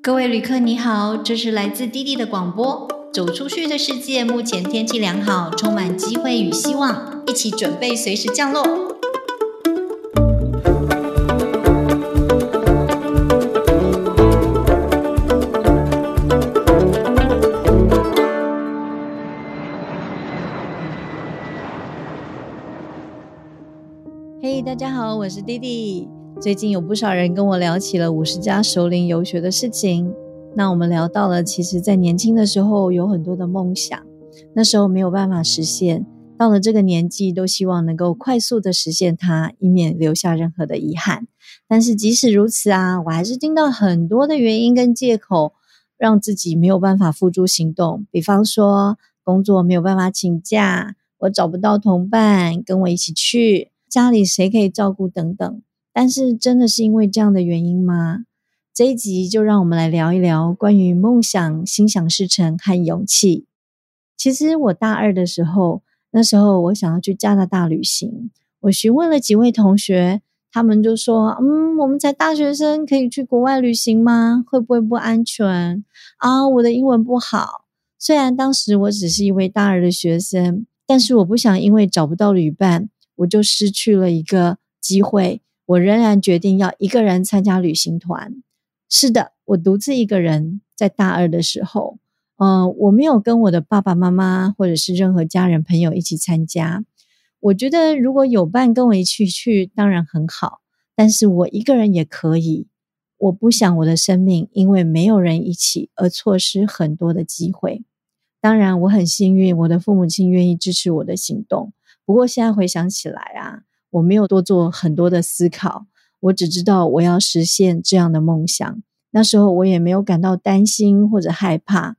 各位旅客，你好，这是来自滴滴的广播。走出去的世界，目前天气良好，充满机会与希望，一起准备随时降落。嘿，大家好，我是滴滴。最近有不少人跟我聊起了五十家首领游学的事情。那我们聊到了，其实，在年轻的时候有很多的梦想，那时候没有办法实现，到了这个年纪，都希望能够快速的实现它，以免留下任何的遗憾。但是即使如此啊，我还是听到很多的原因跟借口，让自己没有办法付诸行动。比方说，工作没有办法请假，我找不到同伴跟我一起去，家里谁可以照顾等等。但是，真的是因为这样的原因吗？这一集就让我们来聊一聊关于梦想、心想事成和勇气。其实我大二的时候，那时候我想要去加拿大旅行，我询问了几位同学，他们就说：“嗯，我们才大学生，可以去国外旅行吗？会不会不安全啊？”我的英文不好，虽然当时我只是一位大二的学生，但是我不想因为找不到旅伴，我就失去了一个机会。我仍然决定要一个人参加旅行团。是的，我独自一个人在大二的时候，嗯，我没有跟我的爸爸妈妈或者是任何家人朋友一起参加。我觉得如果有伴跟我一起去，当然很好，但是我一个人也可以。我不想我的生命因为没有人一起而错失很多的机会。当然，我很幸运，我的父母亲愿意支持我的行动。不过现在回想起来啊。我没有多做很多的思考，我只知道我要实现这样的梦想。那时候我也没有感到担心或者害怕，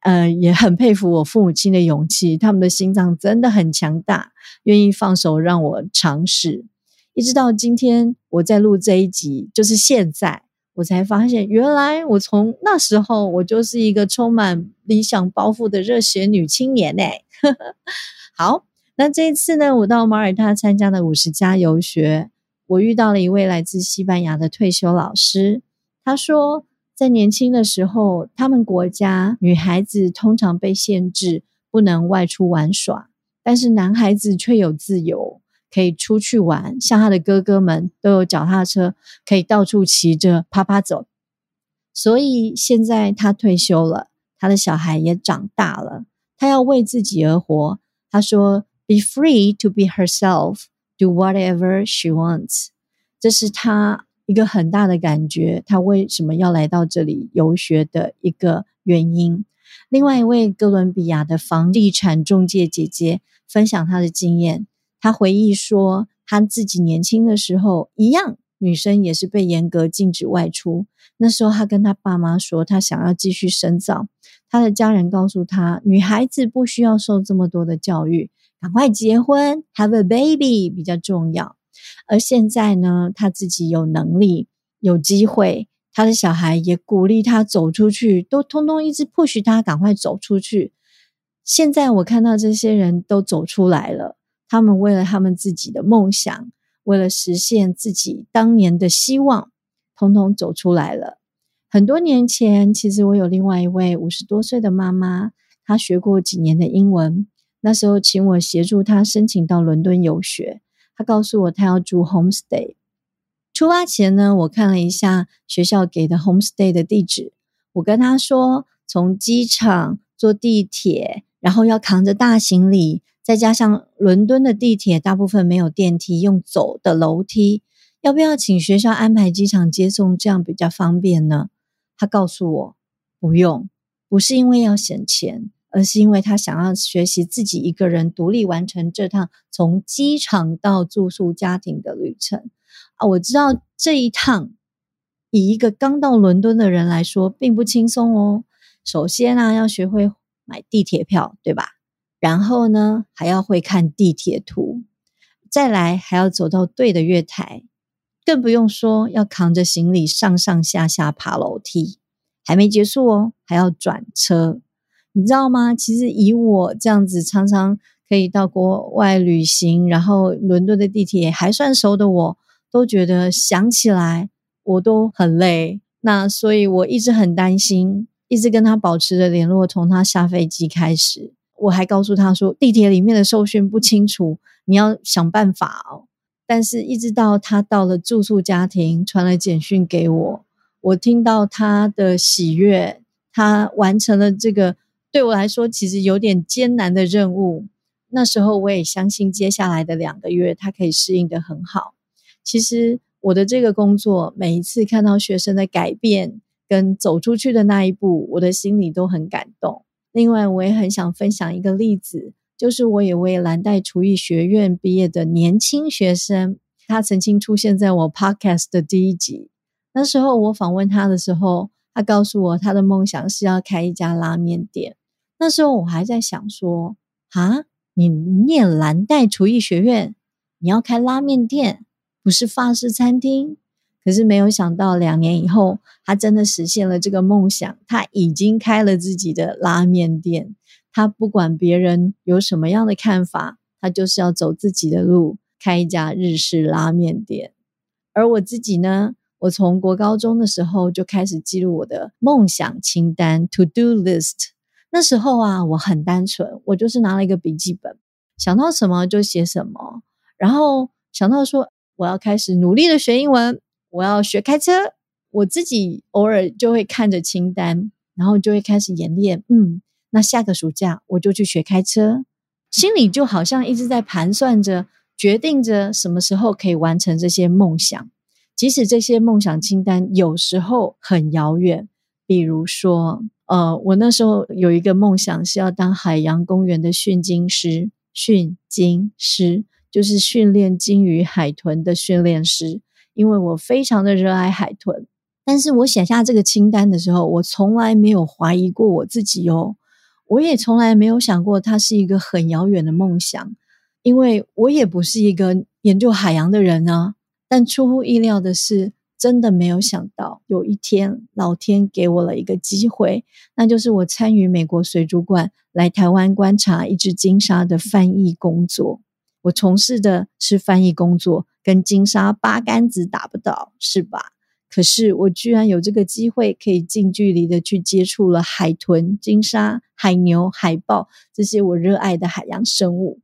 呃，也很佩服我父母亲的勇气，他们的心脏真的很强大，愿意放手让我尝试。一直到今天，我在录这一集，就是现在，我才发现，原来我从那时候我就是一个充满理想抱负的热血女青年呢。好。那这一次呢，我到马耳他参加了五十家游学，我遇到了一位来自西班牙的退休老师。他说，在年轻的时候，他们国家女孩子通常被限制不能外出玩耍，但是男孩子却有自由，可以出去玩。像他的哥哥们都有脚踏车，可以到处骑着啪啪走。所以现在他退休了，他的小孩也长大了，他要为自己而活。他说。Be free to be herself, do whatever she wants。这是他一个很大的感觉。他为什么要来到这里游学的一个原因。另外一位哥伦比亚的房地产中介姐姐分享她的经验。她回忆说，她自己年轻的时候一样，女生也是被严格禁止外出。那时候她跟她爸妈说，她想要继续深造。她的家人告诉她，女孩子不需要受这么多的教育。赶快结婚，have a baby 比较重要。而现在呢，他自己有能力、有机会，他的小孩也鼓励他走出去，都通通一直 push 他赶快走出去。现在我看到这些人都走出来了，他们为了他们自己的梦想，为了实现自己当年的希望，通通走出来了。很多年前，其实我有另外一位五十多岁的妈妈，她学过几年的英文。那时候，请我协助他申请到伦敦游学。他告诉我，他要住 homestay。出发前呢，我看了一下学校给的 homestay 的地址。我跟他说，从机场坐地铁，然后要扛着大行李，再加上伦敦的地铁大部分没有电梯，用走的楼梯，要不要请学校安排机场接送，这样比较方便呢？他告诉我，不用，不是因为要省钱。而是因为他想要学习自己一个人独立完成这趟从机场到住宿家庭的旅程啊！我知道这一趟以一个刚到伦敦的人来说并不轻松哦。首先呢，要学会买地铁票，对吧？然后呢，还要会看地铁图，再来还要走到对的月台，更不用说要扛着行李上上下下爬楼梯。还没结束哦，还要转车。你知道吗？其实以我这样子常常可以到国外旅行，然后伦敦的地铁还算熟的，我都觉得想起来我都很累。那所以我一直很担心，一直跟他保持着联络。从他下飞机开始，我还告诉他说，地铁里面的受训不清楚，你要想办法哦。但是，一直到他到了住宿家庭，传了简讯给我，我听到他的喜悦，他完成了这个对我来说其实有点艰难的任务。那时候，我也相信接下来的两个月，他可以适应的很好。其实。我的这个工作，每一次看到学生的改变跟走出去的那一步，我的心里都很感动。另外，我也很想分享一个例子，就是我有位蓝带厨艺学院毕业的年轻学生，他曾经出现在我 podcast 的第一集。那时候我访问他的时候，他告诉我他的梦想是要开一家拉面店。那时候我还在想说，啊，你念蓝带厨艺学院，你要开拉面店？不是法式餐厅，可是没有想到两年以后，他真的实现了这个梦想。他已经开了自己的拉面店，他不管别人有什么样的看法，他就是要走自己的路，开一家日式拉面店。而我自己呢，我从国高中的时候就开始记录我的梦想清单 （to do list）。那时候啊，我很单纯，我就是拿了一个笔记本，想到什么就写什么，然后想到说。我要开始努力的学英文，我要学开车。我自己偶尔就会看着清单，然后就会开始演练。嗯，那下个暑假我就去学开车，心里就好像一直在盘算着，决定着什么时候可以完成这些梦想。即使这些梦想清单有时候很遥远，比如说，呃，我那时候有一个梦想是要当海洋公园的训鲸师，训鲸师。就是训练鲸鱼、海豚的训练师，因为我非常的热爱海豚。但是我写下这个清单的时候，我从来没有怀疑过我自己哦，我也从来没有想过它是一个很遥远的梦想，因为我也不是一个研究海洋的人啊。但出乎意料的是，真的没有想到有一天老天给我了一个机会，那就是我参与美国水族馆来台湾观察一只金鲨的翻译工作。我从事的是翻译工作，跟金鲨八竿子打不到，是吧？可是我居然有这个机会，可以近距离的去接触了海豚、金鲨、海牛、海豹这些我热爱的海洋生物。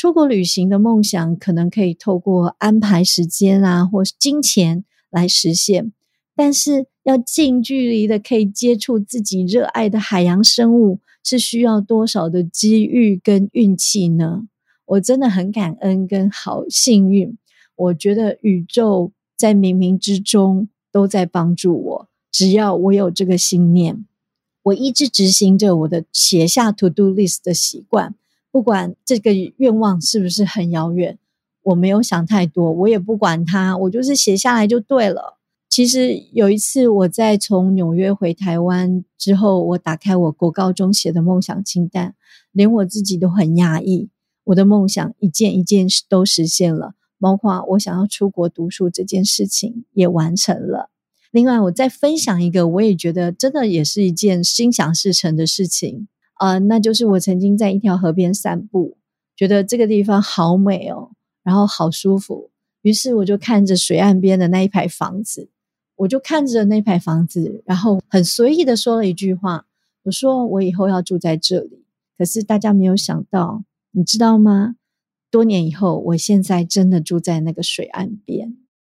出国旅行的梦想可能可以透过安排时间啊，或是金钱来实现，但是要近距离的可以接触自己热爱的海洋生物，是需要多少的机遇跟运气呢？我真的很感恩跟好幸运，我觉得宇宙在冥冥之中都在帮助我。只要我有这个信念，我一直执行着我的写下 to do list 的习惯。不管这个愿望是不是很遥远，我没有想太多，我也不管它，我就是写下来就对了。其实有一次我在从纽约回台湾之后，我打开我国高中写的梦想清单，连我自己都很压抑。我的梦想一件一件都实现了，包括我想要出国读书这件事情也完成了。另外，我再分享一个，我也觉得真的也是一件心想事成的事情啊，那就是我曾经在一条河边散步，觉得这个地方好美哦，然后好舒服，于是我就看着水岸边的那一排房子，我就看着那排房子，然后很随意的说了一句话，我说我以后要住在这里。可是大家没有想到。你知道吗？多年以后，我现在真的住在那个水岸边。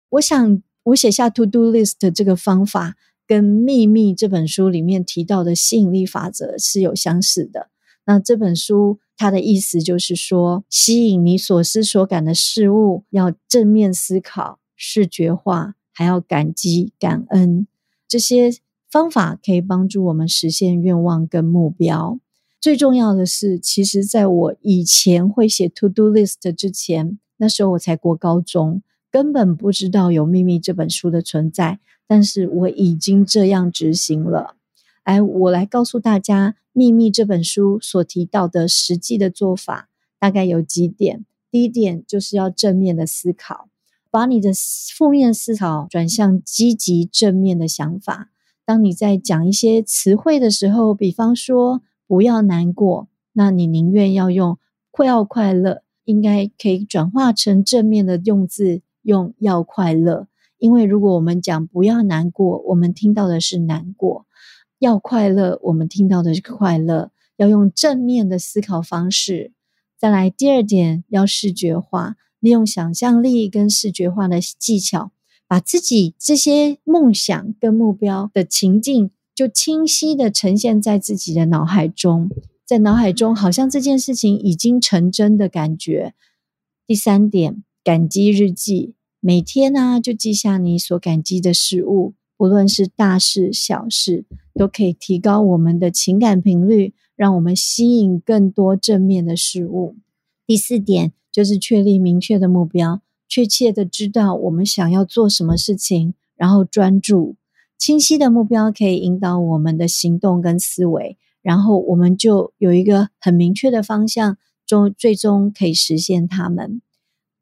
我想，我写下 to do list 这个方法，跟《秘密》这本书里面提到的吸引力法则是有相似的。那这本书它的意思就是说，吸引你所思所感的事物，要正面思考、视觉化，还要感激、感恩。这些方法可以帮助我们实现愿望跟目标。最重要的是，其实在我以前会写 to do list 之前，那时候我才过高中，根本不知道有《秘密》这本书的存在。但是我已经这样执行了。哎，我来告诉大家，《秘密》这本书所提到的实际的做法，大概有几点。第一点就是要正面的思考，把你的负面思考转向积极正面的想法。当你在讲一些词汇的时候，比方说。不要难过，那你宁愿要用会要快乐，应该可以转化成正面的用字，用要快乐。因为如果我们讲不要难过，我们听到的是难过；要快乐，我们听到的是快乐。要用正面的思考方式。再来，第二点要视觉化，利用想象力跟视觉化的技巧，把自己这些梦想跟目标的情境，就清晰的呈现在自己的脑海中，在脑海中好像这件事情已经成真的感觉。第三点，感激日记。每天呢，就记下你所感激的事物，不论是大事小事，都可以提高我们的情感频率，让我们吸引更多正面的事物。第四点就是确立明确的目标，确切的知道我们想要做什么事情，然后专注。清晰的目标可以引导我们的行动跟思维，然后我们就有一个很明确的方向，终最终可以实现它们。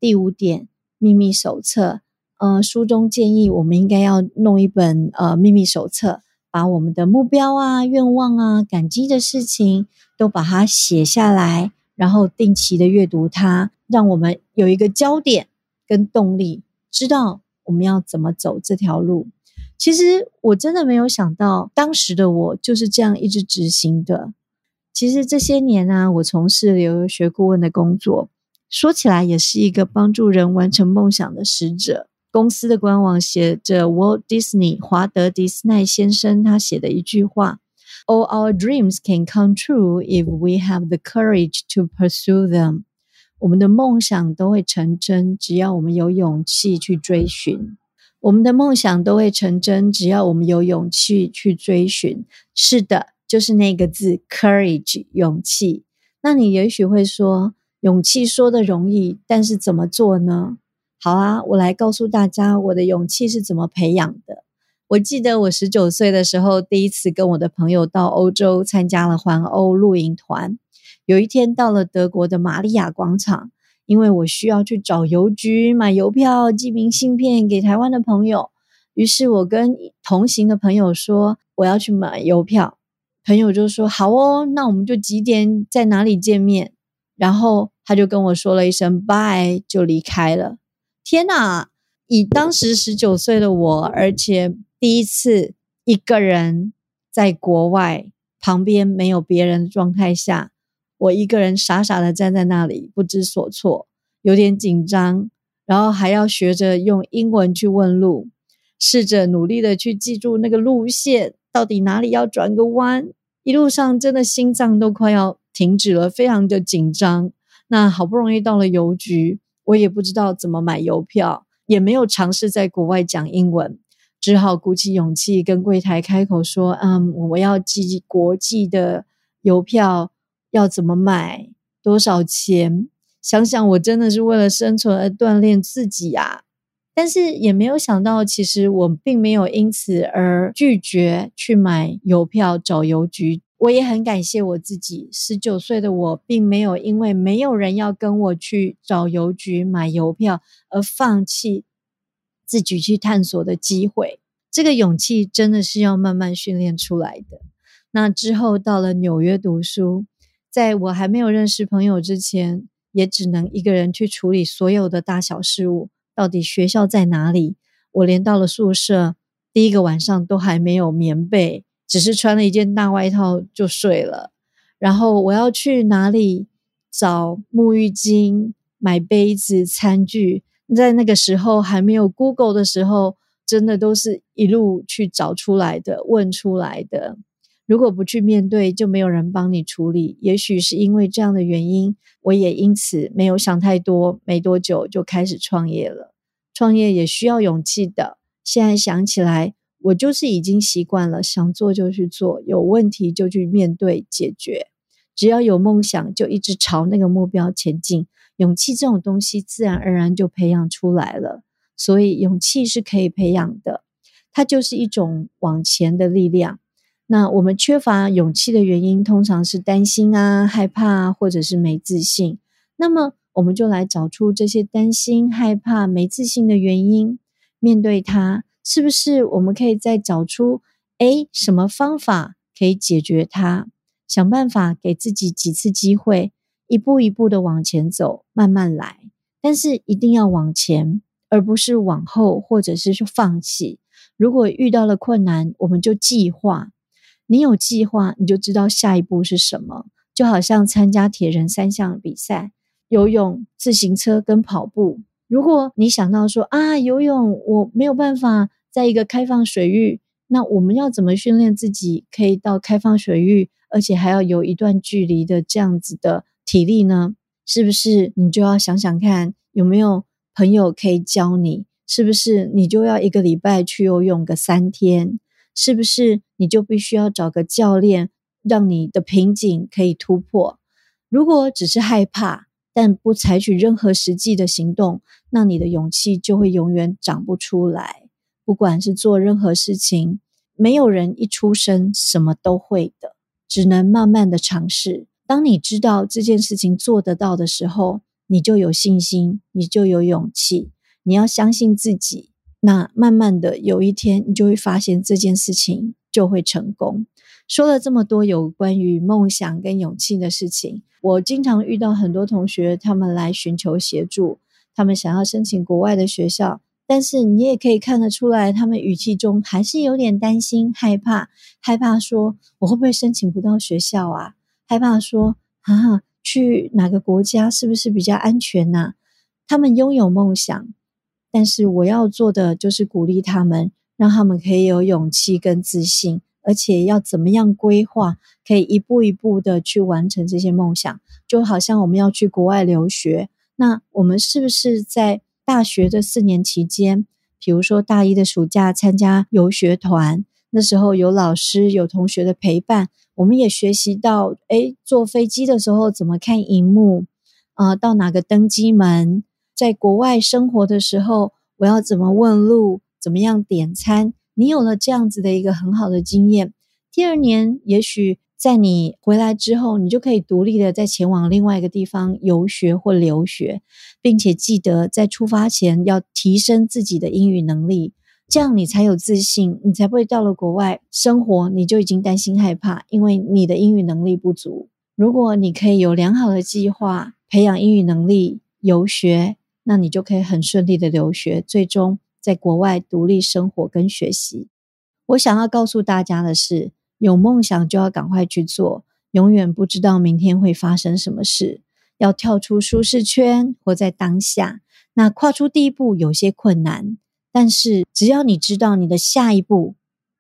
第五点。秘密手册，呃，书中建议我们应该要弄一本呃秘密手册，把我们的目标啊、愿望啊、感激的事情都把它写下来，然后定期的阅读它，让我们有一个焦点跟动力，知道我们要怎么走这条路。其实我真的没有想到，当时的我就是这样一直执行的。其实这些年呢，我从事留学顾问的工作。说起来也是一个帮助人完成梦想的使者。公司的官网写着 Walt Disney 华德迪斯奈先生他写的一句话：“All our dreams can come true if we have the courage to pursue them。”我们的梦想都会成真，只要我们有勇气去追寻。我们的梦想都会成真，只要我们有勇气去追寻。是的，就是那个字 “courage”，勇气。那你也许会说。勇气说的容易，但是怎么做呢？好啊，我来告诉大家我的勇气是怎么培养的。我记得我十九岁的时候，第一次跟我的朋友到欧洲参加了环欧露营团。有一天到了德国的玛利亚广场，因为我需要去找邮局买邮票、寄明信片给台湾的朋友，于是我跟同行的朋友说我要去买邮票，朋友就说好哦，那我们就几点在哪里见面？然后他就跟我说了一声 “bye”，就离开了。天哪！以当时十九岁的我，而且第一次一个人在国外，旁边没有别人的状态下，我一个人傻傻的站在那里，不知所措，有点紧张，然后还要学着用英文去问路，试着努力的去记住那个路线，到底哪里要转个弯。一路上真的心脏都快要。停止了，非常的紧张。那好不容易到了邮局，我也不知道怎么买邮票，也没有尝试在国外讲英文，只好鼓起勇气跟柜台开口说：“嗯，我要寄国际的邮票，要怎么买？多少钱？”想想我真的是为了生存而锻炼自己啊！但是也没有想到，其实我并没有因此而拒绝去买邮票，找邮局。我也很感谢我自己，十九岁的我并没有因为没有人要跟我去找邮局买邮票而放弃自己去探索的机会。这个勇气真的是要慢慢训练出来的。那之后到了纽约读书，在我还没有认识朋友之前，也只能一个人去处理所有的大小事务。到底学校在哪里？我连到了宿舍，第一个晚上都还没有棉被。只是穿了一件大外套就睡了，然后我要去哪里找沐浴巾、买杯子、餐具？在那个时候还没有 Google 的时候，真的都是一路去找出来的、问出来的。如果不去面对，就没有人帮你处理。也许是因为这样的原因，我也因此没有想太多，没多久就开始创业了。创业也需要勇气的。现在想起来。我就是已经习惯了，想做就去做，有问题就去面对解决。只要有梦想，就一直朝那个目标前进。勇气这种东西，自然而然就培养出来了。所以，勇气是可以培养的，它就是一种往前的力量。那我们缺乏勇气的原因，通常是担心啊、害怕，或者是没自信。那么，我们就来找出这些担心、害怕、没自信的原因，面对它。是不是我们可以再找出诶什么方法可以解决它？想办法给自己几次机会，一步一步的往前走，慢慢来。但是一定要往前，而不是往后或者是去放弃。如果遇到了困难，我们就计划。你有计划，你就知道下一步是什么。就好像参加铁人三项比赛，游泳、自行车跟跑步。如果你想到说啊，游泳我没有办法在一个开放水域，那我们要怎么训练自己可以到开放水域，而且还要有一段距离的这样子的体力呢？是不是你就要想想看，有没有朋友可以教你？是不是你就要一个礼拜去游泳个三天？是不是你就必须要找个教练，让你的瓶颈可以突破？如果只是害怕，但不采取任何实际的行动，那你的勇气就会永远长不出来。不管是做任何事情，没有人一出生什么都会的，只能慢慢的尝试。当你知道这件事情做得到的时候，你就有信心，你就有勇气。你要相信自己，那慢慢的有一天，你就会发现这件事情就会成功。说了这么多有关于梦想跟勇气的事情，我经常遇到很多同学，他们来寻求协助，他们想要申请国外的学校，但是你也可以看得出来，他们语气中还是有点担心、害怕，害怕说我会不会申请不到学校啊？害怕说啊，去哪个国家是不是比较安全呐？他们拥有梦想。但是我要做的就是鼓励他们，让他们可以有勇气跟自信，而且要怎么样规划，可以一步一步的去完成这些梦想。就好像我们要去国外留学，那我们是不是在大学的四年期间，比如说大一的暑假参加游学团，那时候有老师有同学的陪伴，我们也学习到，诶，坐飞机的时候怎么看荧幕，啊，到哪个登机门。在国外生活的时候，我要怎么问路？怎么样点餐？你有了这样子的一个很好的经验，第二年也许在你回来之后，你就可以独立的再前往另外一个地方游学或留学，并且记得在出发前要提升自己的英语能力，这样你才有自信，你才不会到了国外生活你就已经担心害怕，因为你的英语能力不足。如果你可以有良好的计划培养英语能力，游学。那你就可以很顺利的留学，最终在国外独立生活跟学习。我想要告诉大家的是，有梦想就要赶快去做，永远不知道明天会发生什么事。要跳出舒适圈，活在当下。那跨出第一步有些困难，但是只要你知道你的下一步，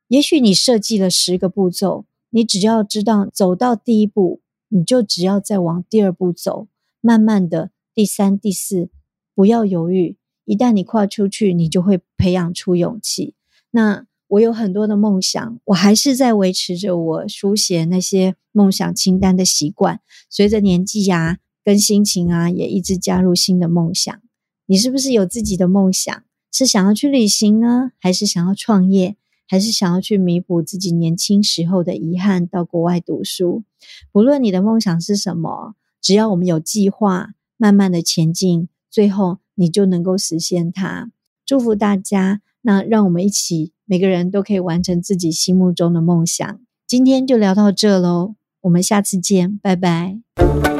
也许你设计了十个步骤，你只要知道走到第一步，你就只要再往第二步走，慢慢的第三、第四。不要犹豫，一旦你跨出去，你就会培养出勇气。那我有很多的梦想，我还是在维持着我书写那些梦想清单的习惯。随着年纪呀，跟心情啊，也一直加入新的梦想。你是不是有自己的梦想？是想要去旅行呢，还是想要创业，还是想要去弥补自己年轻时候的遗憾，到国外读书？不论你的梦想是什么，只要我们有计划，慢慢的前进。最后，你就能够实现它。祝福大家，那让我们一起，每个人都可以完成自己心目中的梦想。今天就聊到这喽，我们下次见，拜拜。